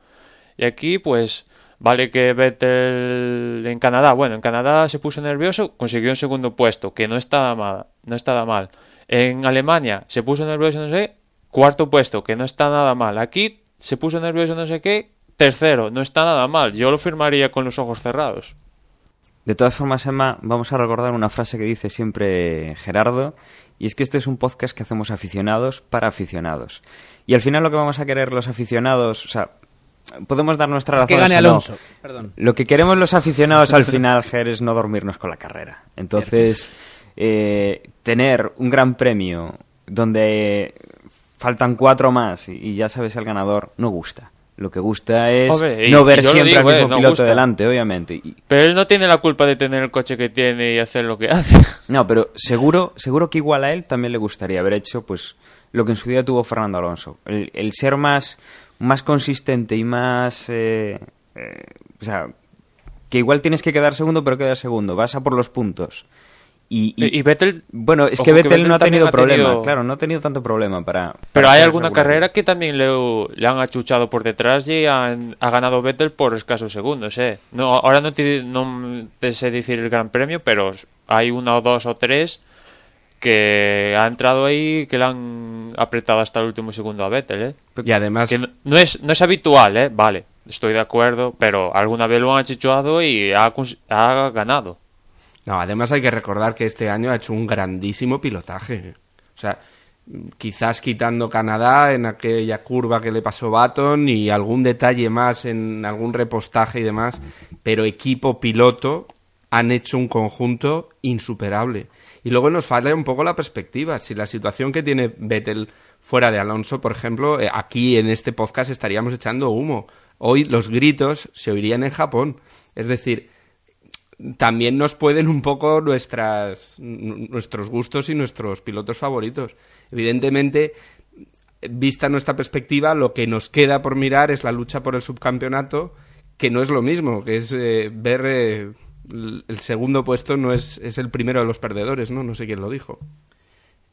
Y aquí, pues Vale que Vettel en Canadá, bueno, en Canadá se puso nervioso, consiguió un segundo puesto, que no estaba mal, no estaba mal. En Alemania se puso nervioso, no sé, cuarto puesto, que no está nada mal. Aquí se puso nervioso, no sé qué, tercero, no está nada mal. Yo lo firmaría con los ojos cerrados. De todas formas, Emma, vamos a recordar una frase que dice siempre Gerardo, y es que este es un podcast que hacemos aficionados para aficionados. Y al final lo que vamos a querer los aficionados, o sea, podemos dar nuestra razón. que gane Alonso. Perdón. Lo que queremos los aficionados al final, Ger, es no dormirnos con la carrera. Entonces, eh, tener un gran premio donde faltan cuatro más y ya sabes el ganador, no gusta. Lo que gusta es no ver siempre al mismo eh, piloto delante, obviamente. Pero él no tiene la culpa de tener el coche que tiene y hacer lo que hace. No, pero seguro, seguro que igual a él también le gustaría haber hecho pues lo que en su día tuvo Fernando Alonso. el ser más más consistente y más... Eh, eh, o sea, que igual tienes que quedar segundo, pero quedar segundo. Vas a por los puntos. Y, y, Vettel... Bueno, es que Vettel, no ha tenido problema, claro, no ha tenido tanto problema para... Pero hay alguna carrera que también le, le, han achuchado por detrás y han, ha ganado Vettel por escasos segundos, ¿eh? No, ahora no te, no te sé decir el gran premio, pero hay una o dos o tres que ha entrado ahí que le han apretado hasta el último segundo a Vettel, ¿eh? Y además... Que no, es, no es habitual, ¿eh? Vale, estoy de acuerdo, pero alguna vez lo han achichuado y ha, ha ganado. No, además hay que recordar que este año ha hecho un grandísimo pilotaje. O sea, quizás quitando Canadá en aquella curva que le pasó Baton y algún detalle más en algún repostaje y demás, pero equipo piloto han hecho un conjunto insuperable. Y luego nos falla un poco la perspectiva. Si la situación que tiene Vettel fuera de Alonso, por ejemplo, eh, aquí en este podcast estaríamos echando humo. Hoy los gritos se oirían en Japón. Es decir, también nos pueden un poco nuestras, nuestros gustos y nuestros pilotos favoritos. Evidentemente, vista nuestra perspectiva, lo que nos queda por mirar es la lucha por el subcampeonato, que no es lo mismo, que es eh, ver eh, el segundo puesto no es, es el primero de los perdedores, ¿no? No sé quién lo dijo.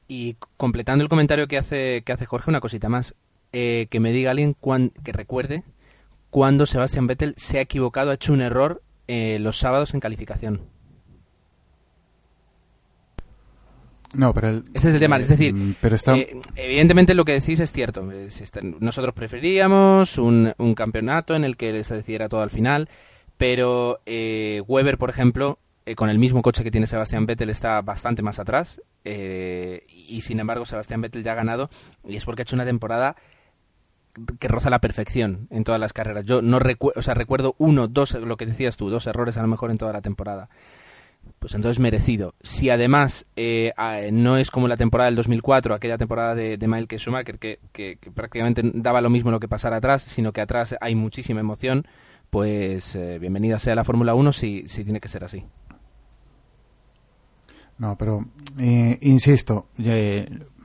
Y completando el comentario que hace, que hace Jorge, una cosita más. Eh, que me diga alguien que recuerde cuando Sebastián Vettel se ha equivocado, ha hecho un error eh, los sábados en calificación. No, pero ese es el tema. es decir, mm, pero eh, evidentemente lo que decís es cierto. Nosotros preferíamos un, un, campeonato en el que se decidiera todo al final pero eh, Weber, por ejemplo, eh, con el mismo coche que tiene Sebastián Vettel está bastante más atrás eh, y sin embargo Sebastián Vettel ya ha ganado y es porque ha hecho una temporada que roza la perfección en todas las carreras. Yo no recuerdo, o sea, recuerdo uno, dos, lo que decías tú, dos errores a lo mejor en toda la temporada. Pues entonces merecido. Si además no es como la temporada del 2004, aquella temporada de, de Michael Schumacher, que, que, que, prácticamente daba lo mismo lo que pasara atrás, sino que atrás hay muchísima emoción, pues eh, bienvenida sea la Fórmula 1 si, si tiene que ser así. No, pero eh, insisto,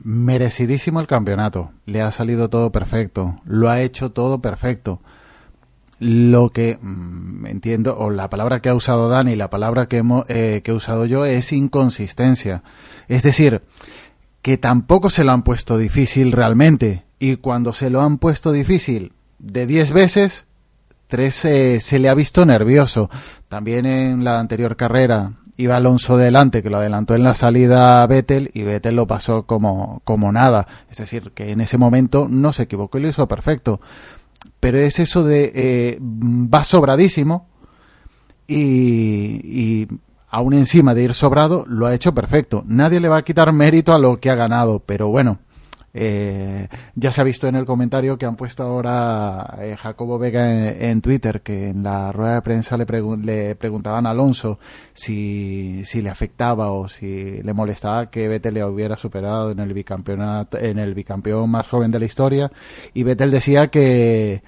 merecidísimo el campeonato. Le ha salido todo perfecto. Lo ha hecho todo perfecto. Lo que mm, entiendo, o la palabra que ha usado Dani, la palabra que, hemo- eh, que he usado yo es inconsistencia. Es decir, que tampoco se lo han puesto difícil realmente. Y cuando se lo han puesto difícil de 10 veces, tres eh, se le ha visto nervioso. También en la anterior carrera iba Alonso delante, que lo adelantó en la salida a Vettel y Vettel lo pasó como, como nada. Es decir, que en ese momento no se equivocó y lo hizo perfecto. Pero es eso de eh, va sobradísimo y, y aún encima de ir sobrado lo ha hecho perfecto. Nadie le va a quitar mérito a lo que ha ganado, pero bueno, eh, ya se ha visto en el comentario que han puesto ahora eh, Jacobo Vega en, Twitter, que en la rueda de prensa le preguntaban a Alonso si, si le afectaba o si le molestaba que Vettel le hubiera superado en el bicampeonato, en el bicampeón más joven de la historia, y Vettel decía que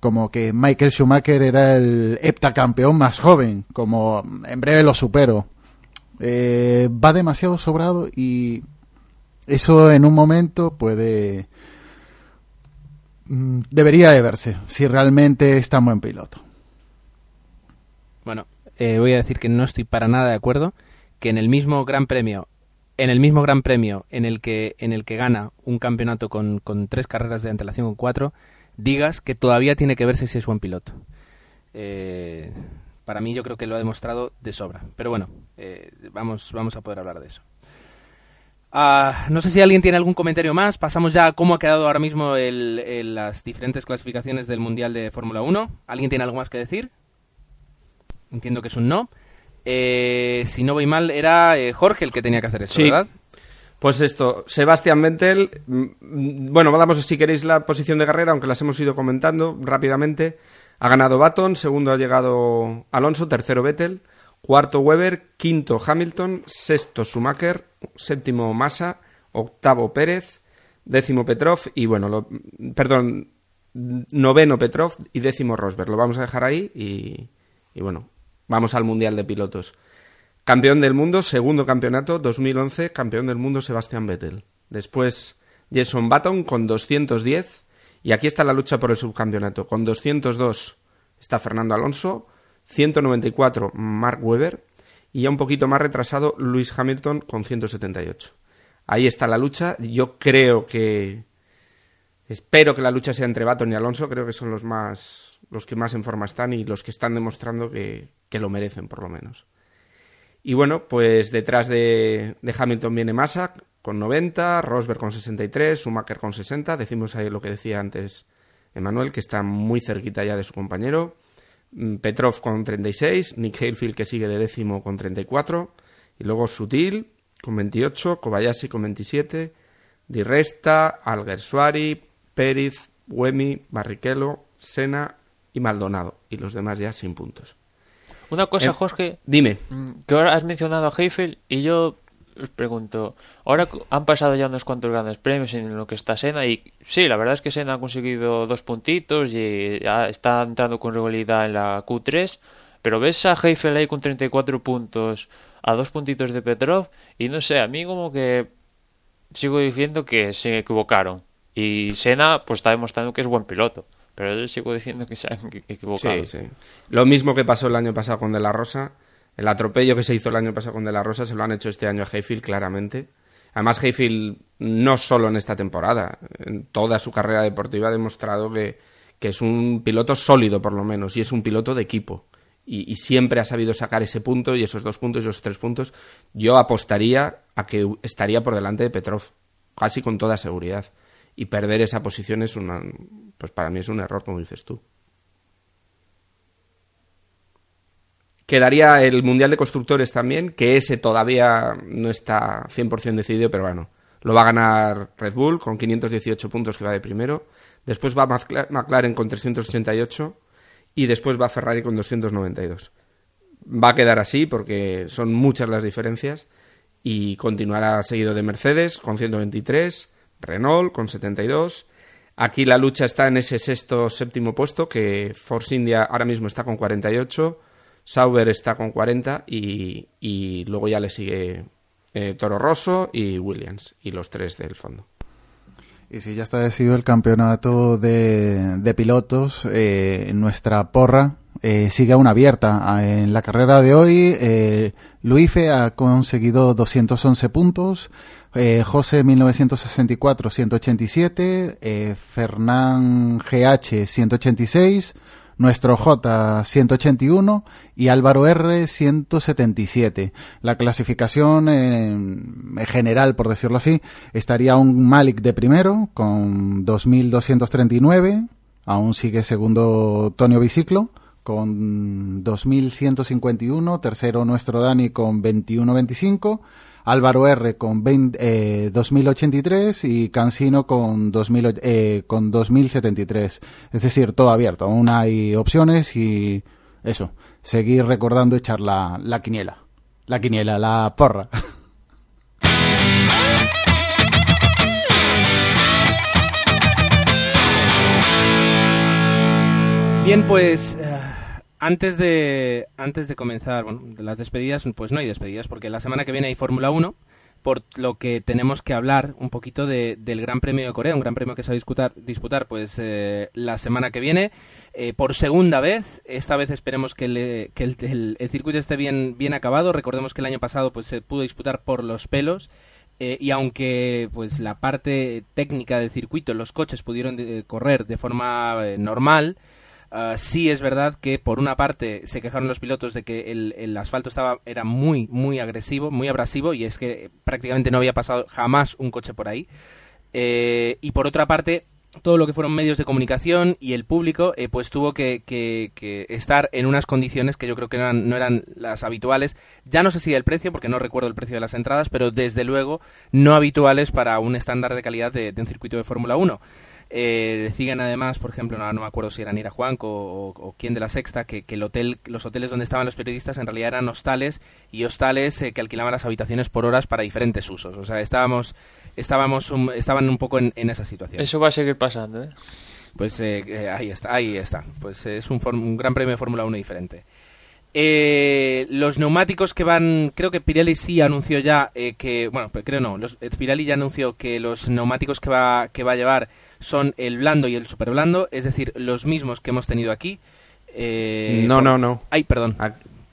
como que Michael Schumacher era el heptacampeón más joven, como en breve lo supero. Eh, va demasiado sobrado y eso en un momento puede... mm, Debería de verse si realmente es tan buen piloto. Bueno, eh, voy a decir que no estoy para nada de acuerdo que en el mismo Gran Premio, en el mismo Gran Premio en el que en el que gana un campeonato con, con tres carreras de antelación con cuatro, digas que todavía tiene que verse si es buen piloto. Eh, para mí yo creo que lo ha demostrado de sobra. Pero bueno, eh, vamos, vamos a poder hablar de eso. Ah, no sé si alguien tiene algún comentario más. Pasamos ya a cómo ha quedado ahora mismo el- el- las diferentes clasificaciones del Mundial de Fórmula 1. ¿Alguien tiene algo más que decir? Entiendo que es un no. Eh, si no voy mal, era eh, Jorge el que tenía que hacer eso, Sí. ¿verdad? Pues esto, Sebastián Vettel, mm, mm, bueno, damos si queréis la posición de carrera, aunque las hemos ido comentando rápidamente. Ha ganado Baton, segundo ha llegado Alonso, tercero Vettel, cuarto Weber, quinto Hamilton, sexto Schumacher, séptimo Massa, octavo Pérez, décimo Petrov y bueno, lo- perdón, noveno Petrov y décimo Rosberg. Lo vamos a dejar ahí y, y bueno, vamos al Mundial de Pilotos. Campeón del mundo, segundo campeonato, 2011, campeón del mundo Sebastián Vettel. Después Jason Button con 210 y aquí está la lucha por el subcampeonato. Con 202 está Fernando Alonso, 194 Mark Webber y ya un poquito más retrasado Lewis Hamilton con 178. Ahí está la lucha. Yo creo que espero que la lucha sea entre Button y Alonso. Creo que son los más los que más en forma están y los que están demostrando que, que lo merecen por lo menos. Y bueno, pues detrás de, de Hamilton viene Massa con 90, Rosberg con 63, Schumacher con 60. Decimos ahí lo que decía antes Emanuel, que está muy cerquita ya de su compañero. Mm, Petrov con 36, Nick Halefield que sigue de décimo con 34. Y luego Sutil con 28, Kobayashi con 27, Di Resta, Alguersuari, Pérez, Wemi, Barrichello, Sena y Maldonado. Y los demás ya sin puntos. Una cosa, Eh, Jorge, Dime. mm, que ahora has mencionado a Heifel y yo os pregunto, ahora han pasado ya unos cuantos grandes premios en lo que está Sena y sí, la verdad es que Sena ha conseguido dos puntitos y ya está entrando con regularidad en la Q3, pero ves a Heifel ahí con 34 puntos a dos puntitos de Petrov y no sé, a mí como que sigo diciendo que se equivocaron y Sena pues está demostrando que es buen piloto, pero yo sigo diciendo que se han equi- equivocado. Sí, sí. Lo mismo que pasó el año pasado con De La Rosa. El atropello que se hizo el año pasado con De La Rosa se lo han hecho este año a Hayfield, claramente. Además, Hayfield, no solo en esta temporada, en toda su carrera deportiva ha demostrado que, que es un piloto sólido, por lo menos, y es un piloto de equipo. Y, siempre ha sabido sacar ese punto y esos dos puntos y esos tres puntos. Yo apostaría a que estaría por delante de Petrov, casi con toda seguridad. Y perder esa posición es una, pues para mí es un error, como dices tú. Quedaría el Mundial de Constructores también, que ese todavía no está 100% decidido, pero bueno, lo va a ganar Red Bull con 518 puntos que va de primero. Después va McLaren con 388 y después va Ferrari con 292. Va a quedar así porque son muchas las diferencias y continuará seguido de Mercedes con 123, Renault con 72. Aquí la lucha está en ese sexto séptimo puesto que Force India ahora mismo está con 48, Sauber está con 40 y, luego ya le sigue eh, Toro Rosso y Williams, y los tres del fondo. Y si ya está decidido el campeonato de, de pilotos, eh, nuestra porra eh, sigue aún abierta. Ah, En la carrera de hoy, eh, Luife ha conseguido 211 puntos, José 1964 187, eh, Fernán GH 186, nuestro J 181 y Álvaro R 177. La clasificación eh, en general, por decirlo así, estaría un Malik de primero con 2239, aún sigue segundo Tonio Biciclo con 2151, tercero nuestro Dani con 2125, Álvaro R con 20, eh, 2083 y Cansino con, 2000, eh, con 2073. Es decir, todo abierto, aún hay opciones y eso, seguir recordando echar la, la quiniela. La quiniela, la porra. Bien, pues eh, antes de antes de comenzar, bueno, las despedidas, pues no hay despedidas porque la semana que viene hay Fórmula 1, por lo que tenemos que hablar un poquito de- del Gran Premio de Corea, un Gran Premio que se va a disputar, disputar pues eh, la semana que viene eh, por segunda vez. Esta vez esperemos que, el, que el- circuito esté bien bien acabado. Recordemos que el año pasado pues se pudo disputar por los pelos. Eh, y aunque pues la parte técnica del circuito, los coches pudieron correr de forma normal, ah, sí es verdad que por una parte se quejaron los pilotos de que el, asfalto estaba era muy muy agresivo, muy abrasivo y es que prácticamente no había pasado jamás un coche por ahí. Eh, y por otra parte todo lo que fueron medios de comunicación y el público eh, pues tuvo que, estar en unas condiciones que yo creo que no eran, las habituales ya no sé si el precio porque no recuerdo el precio de las entradas pero desde luego no habituales para un estándar de calidad de, de un circuito de Fórmula 1 eh, decían además, por ejemplo, no, no me acuerdo si era Nira Juanco o, o quién de la Sexta, que, que el hotel, los hoteles donde estaban los periodistas en realidad eran hostales y hostales eh, que alquilaban las habitaciones por horas para diferentes usos. O sea, estábamos, estábamos, un- estaban un poco en, en esa situación. Eso va a seguir pasando, ¿eh? Pues eh, eh, ahí está, ahí está. Pues es un, gran premio de Fórmula 1 diferente. Eh, los neumáticos que van, creo que Pirelli sí anunció ya eh, que, bueno, pero creo no, los, Pirelli ya anunció que los neumáticos que va, que va a llevar son el blando y el super blando, es decir, los mismos que hemos tenido aquí. Eh, no, por- no, no. Ay, perdón,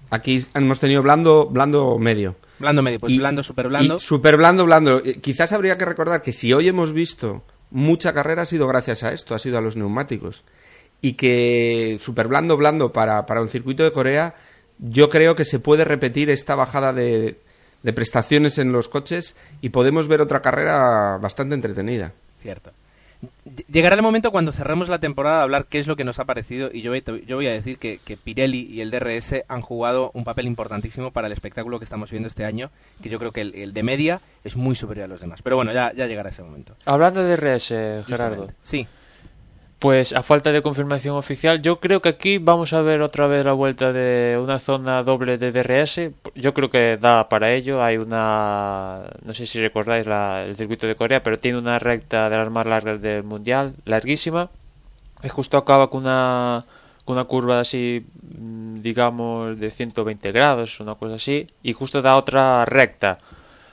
Aquí hemos tenido blando, blando medio. blando medio, pues Y- blando, super blando. Y super blando, blando. Eh, Quizás habría que recordar que si hoy hemos visto mucha carrera ha sido gracias a esto, ha sido a los neumáticos. Y que super blando, blando para, para un circuito de Corea, yo creo que se puede repetir esta bajada de, de prestaciones en los coches y podemos ver otra carrera bastante entretenida. Cierto. Ll- Llegará el momento cuando cerremos la temporada de hablar qué es lo que nos ha parecido y yo voy, yo voy a decir que, que Pirelli y el DRS han jugado un papel importantísimo para el espectáculo que estamos viendo este año, que yo creo que el, el de media es muy superior a los demás. Pero bueno, ya, ya llegará ese momento. Hablando de RS, Gerardo, Justamente. Sí, pues a falta de confirmación oficial, yo creo que aquí vamos a ver otra vez la vuelta de una zona doble de DRS. Yo creo que da para ello. Hay una, no sé si recordáis la- el circuito de Corea, pero tiene una recta de las más largas del mundial, larguísima. Y justo acaba con una, con una curva así, mm, digamos, de 120 grados, una cosa así, y justo da otra recta.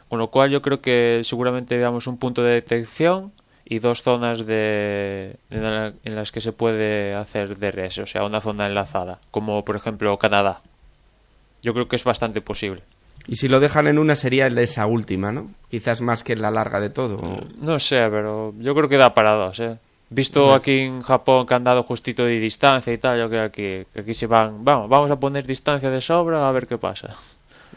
Con lo cual yo creo que seguramente veamos un punto de detección y dos zonas de, en, la- en las que se puede hacer DRS, o sea, una zona enlazada, como por ejemplo Canadá. Yo creo que es bastante posible. Y si lo dejan en una sería esa última, ¿no? Quizás más que en la larga de todo. o- No sé, pero yo creo que da para dos, ¿eh? Visto aquí en Japón que han dado justito de distancia y tal, yo creo que, aquí se van, vamos, vamos a poner distancia de sobra a ver qué pasa.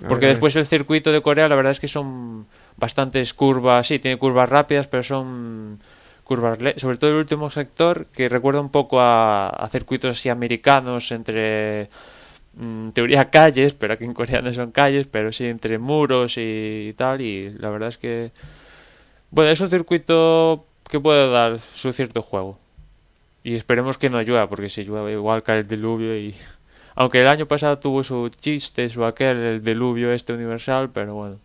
Porque ver. después el circuito de Corea la verdad es que son bastantes curvas, sí, tiene curvas rápidas, pero son curvas, sobre todo el último sector, que recuerda un poco a, circuitos así americanos entre, mm, en teoría calles, pero aquí en Corea no son calles, pero sí entre muros y, tal, y la verdad es que, bueno, es un circuito que puede dar su cierto juego. Y esperemos que no llueva, porque si llueve igual cae el diluvio y... Aunque el año pasado tuvo su chiste, su aquel, el diluvio este universal, pero bueno.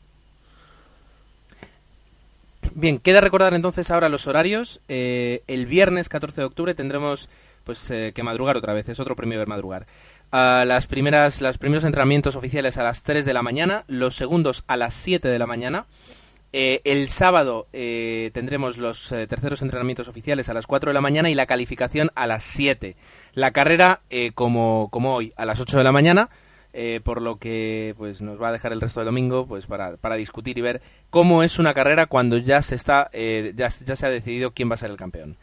Bien, queda recordar entonces ahora los horarios. Eh, el viernes 14 de octubre tendremos pues eh, que madrugar otra vez, es otro premio de madrugar. Ah, las primeras, los primeros entrenamientos oficiales a las 3 de la mañana, los segundos a las 7 de la mañana. Eh, el sábado eh, tendremos los terceros entrenamientos oficiales a las 4 de la mañana y la calificación a las 7. La carrera, como, como hoy, a las 8 de la mañana, eh, por lo que pues nos va a dejar el resto del domingo pues para, para discutir y ver cómo es una carrera cuando ya se está eh, ya, ya se ha decidido quién va a ser el campeón.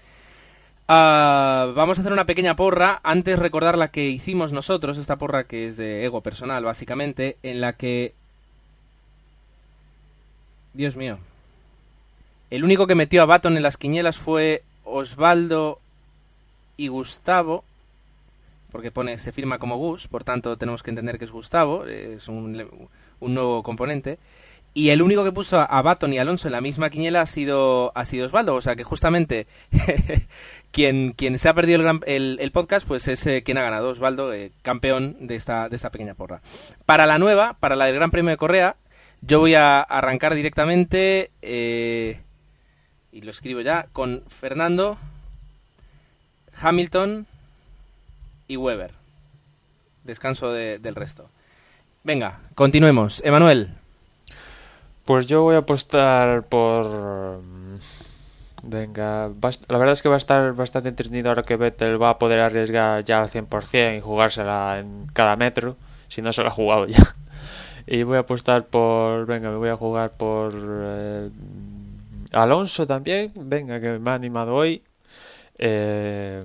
Ah, vamos a hacer una pequeña porra. Antes recordar la que hicimos nosotros, esta porra que es de ego personal, básicamente, en la que. Dios mío. El único que metió a Baton en las quinielas fue Osvaldo y Gustavo. Porque pone, se firma como Gus, por tanto tenemos que entender que es Gustavo, es un, nuevo componente. Y el único que puso a Baton y Alonso en la misma quiniela ha sido, ha sido Osvaldo. O sea que justamente quien, quien se ha perdido el podcast, pues es eh, quien ha ganado, Osvaldo, eh, campeón de esta, de esta pequeña porra. Para la nueva, para la del Gran Premio de Correa, yo voy a arrancar directamente, eh, y lo escribo ya, con Fernando, Hamilton y Weber. Descanso de- del resto. Venga, continuemos. Emanuel. Pues yo voy a apostar por... mm, Venga, la verdad es que va a estar bastante entretenido ahora que Vettel va a poder arriesgar ya al 100% y jugársela en cada metro, si no se la ha jugado ya. Y voy a apostar por... Venga, me voy a jugar por... eh, Alonso también, venga, que me ha animado hoy. Eh,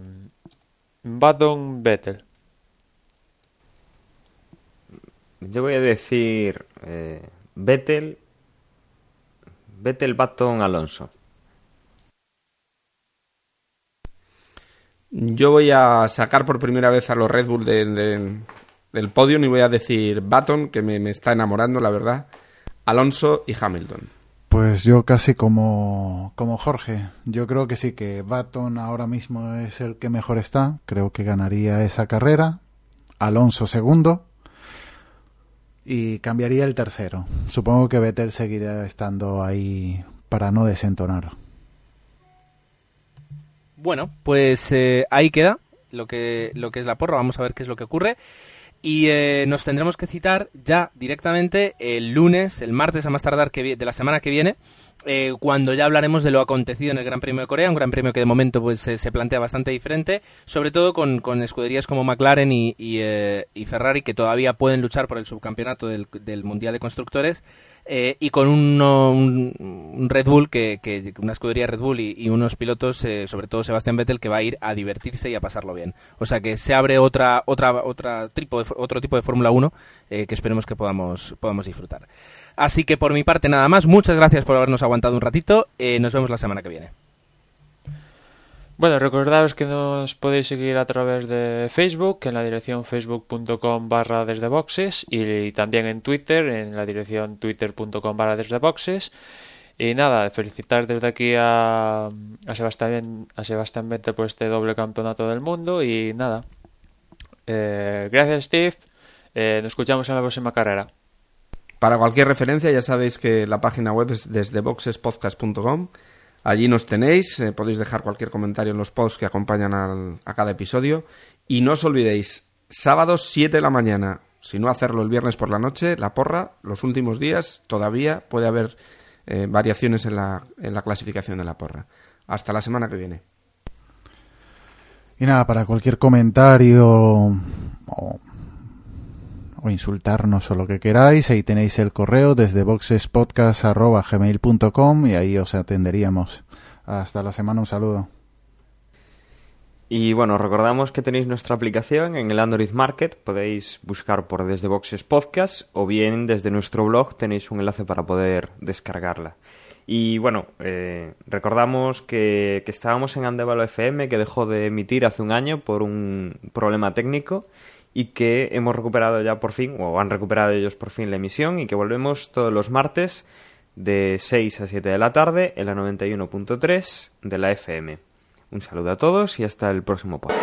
Baton Vettel. Yo voy a decir eh, Vettel, Vettel, Baton, Alonso. Yo voy a sacar por primera vez a los Red Bull de- de- del podio y voy a decir Baton, que me, me está enamorando, la verdad, Alonso y Hamilton. Pues yo casi como, como Jorge. Yo creo que sí, que Baton ahora mismo es el que mejor está. Creo que ganaría esa carrera. Alonso segundo. Y cambiaría el tercero. Supongo que Vettel seguirá estando ahí para no desentonar. Bueno, pues eh, ahí queda lo que, lo que es la porra. Vamos a ver qué es lo que ocurre. Y eh, nos tendremos que citar ya directamente el lunes, el martes a más tardar que de la semana que viene, eh, cuando ya hablaremos de lo acontecido en el Gran Premio de Corea, un Gran Premio que de momento pues se plantea bastante diferente, sobre todo con, con escuderías como McLaren y, y, eh, y Ferrari que todavía pueden luchar por el subcampeonato del, del Mundial de Constructores eh, y con un, un Red Bull, que, que una escudería Red Bull y, unos pilotos, eh, sobre todo Sebastián Vettel, que va a ir a divertirse y a pasarlo bien. O sea que se abre otra otra otra de, otro tipo de Fórmula 1 eh, que esperemos que podamos podamos disfrutar. Así que por mi parte nada más, muchas gracias por habernos aguantado un ratito, nos vemos la semana que viene. Bueno, recordaros que nos podéis seguir a través de Facebook, en la dirección facebook.com barra desde boxes y también en Twitter, en la dirección twitter.com barra desde boxes. Y nada, felicitar desde aquí a, a Sebastián, a Sebastián por este doble campeonato del mundo y nada. Eh, gracias Steve, Eh, nos escuchamos en la próxima carrera. Para cualquier referencia, ya sabéis que la página web es desde boxespodcast.com. Allí nos tenéis, eh, podéis dejar cualquier comentario en los posts que acompañan al- a cada episodio. Y no os olvidéis, sábado 7 de la mañana, si no hacerlo el viernes por la noche, la porra, los últimos días todavía puede haber eh, variaciones en la, en la clasificación de la porra. Hasta la semana que viene. Y nada, para cualquier comentario o, o insultarnos o lo que queráis, ahí tenéis el correo desde boxespodcast.gmail.com y ahí os atenderíamos. Hasta la semana, un saludo. Y bueno, os recordamos que tenéis nuestra aplicación en el Android Market, podéis buscar por Desde Boxes Podcast o bien desde nuestro blog tenéis un enlace para poder descargarla. Y bueno, eh, recordamos que, que estábamos en Andevalo FM, que dejó de emitir hace un año por un problema técnico y que hemos recuperado ya por fin, o han recuperado ellos por fin la emisión y que volvemos todos los martes de 6 a 7 de la tarde en la 91.3 de la FM. Un saludo a todos y hasta el próximo podcast.